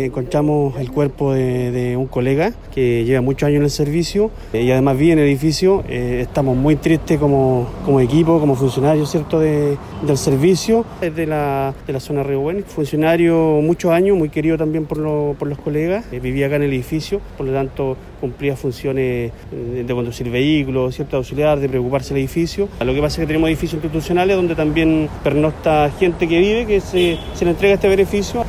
Encontramos el cuerpo de, de, un colega que lleva muchos años en el servicio eh, y además vive en el edificio. Eh, estamos muy tristes como, como equipo, como funcionarios ¿cierto? De, del servicio. Es de la, de la zona Río Bueno. Funcionario muchos años, muy querido también por, lo, por los colegas. Eh, vivía acá en el edificio, por lo tanto cumplía funciones eh, de conducir vehículos, ¿cierto? auxiliar, de preocuparse del edificio. Lo que pasa es que tenemos edificios institucionales donde también pernocta gente que vive, que se, se le entrega este beneficio.